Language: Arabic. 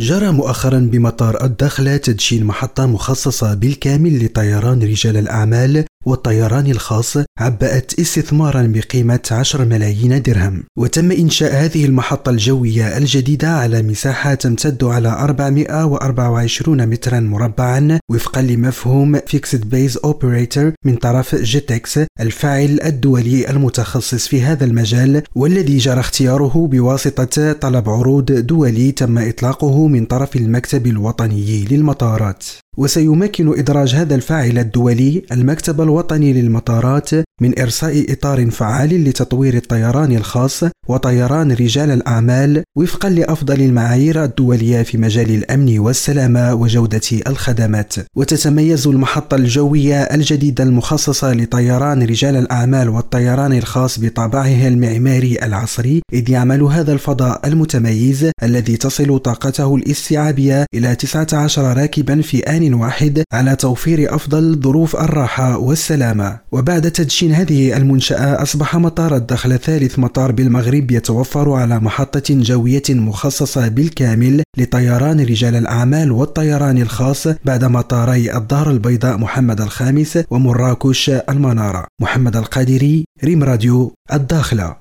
جرى مؤخرا بمطار الداخلة تدشين محطة مخصصة بالكامل لطيران رجال الأعمال والطيران الخاص عبأت استثمارا بقيمة 10 ملايين درهم. وتم إنشاء هذه المحطة الجوية الجديدة على مساحة تمتد على 424 مترا مربعا وفقا لمفهوم Fixed Base Operator من طرف جيتكس الفاعل الدولي المتخصص في هذا المجال والذي جرى اختياره بواسطة طلب عروض دولي تم إطلاقه من طرف المكتب الوطني للمطارات. وسيمكن إدراج هذا الفاعل الدولي المكتب الوطني للمطارات من إرساء إطار فعال لتطوير الطيران الخاص وطيران رجال الأعمال وفقا لأفضل المعايير الدولية في مجال الأمن والسلامة وجودة الخدمات. وتتميز المحطة الجوية الجديدة المخصصة لطيران رجال الأعمال والطيران الخاص بطابعها المعماري العصري إذ يعمل هذا الفضاء المتميز الذي تصل طاقته الاستيعابية إلى 19 راكبا في آن واحد على توفير أفضل ظروف الراحة والسلامة. وبعد تدشين هذه المنشأة أصبح مطار الدخل ثالث مطار بالمغرب يتوفر على محطة جوية مخصصة بالكامل لطيران رجال الأعمال والطيران الخاص بعد مطاري الدار البيضاء محمد الخامس ومراكش المنارة. محمد القادري ريم راديو الداخلة.